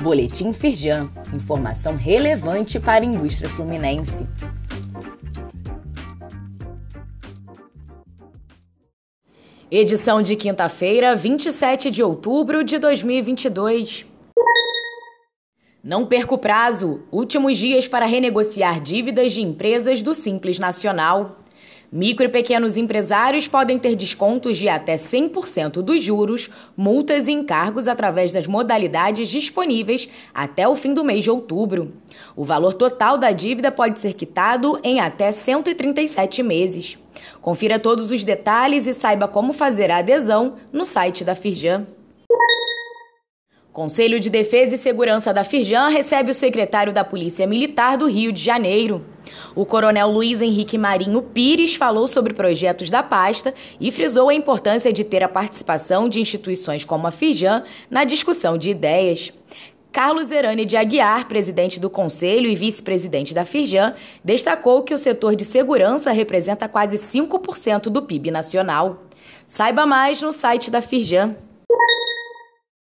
Boletim Firjan, informação relevante para a indústria fluminense. Edição de quinta-feira, 27 de outubro de 2022. Não perca o prazo. Últimos dias para renegociar dívidas de empresas do Simples Nacional. Micro e pequenos empresários podem ter descontos de até 100% dos juros, multas e encargos através das modalidades disponíveis até o fim do mês de outubro. O valor total da dívida pode ser quitado em até 137 meses. Confira todos os detalhes e saiba como fazer a adesão no site da Firjan. Conselho de Defesa e Segurança da Firjan recebe o secretário da Polícia Militar do Rio de Janeiro. O coronel Luiz Henrique Marinho Pires falou sobre projetos da pasta e frisou a importância de ter a participação de instituições como a Firjan na discussão de ideias. Carlos Erane de Aguiar, presidente do Conselho e vice-presidente da Firjan, destacou que o setor de segurança representa quase 5% do PIB nacional. Saiba mais no site da Firjan.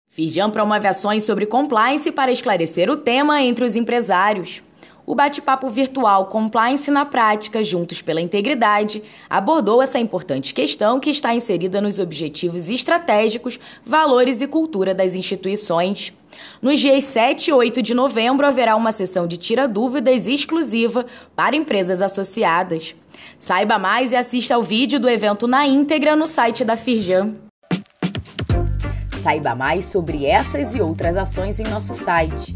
Firjan promove ações sobre compliance para esclarecer o tema entre os empresários. O bate-papo virtual Compliance na Prática, Juntos pela Integridade, abordou essa importante questão que está inserida nos objetivos estratégicos, valores e cultura das instituições. Nos dias 7 e 8 de novembro haverá uma sessão de tira-dúvidas exclusiva para empresas associadas. Saiba mais e assista ao vídeo do evento na íntegra no site da Firjan. Saiba mais sobre essas e outras ações em nosso site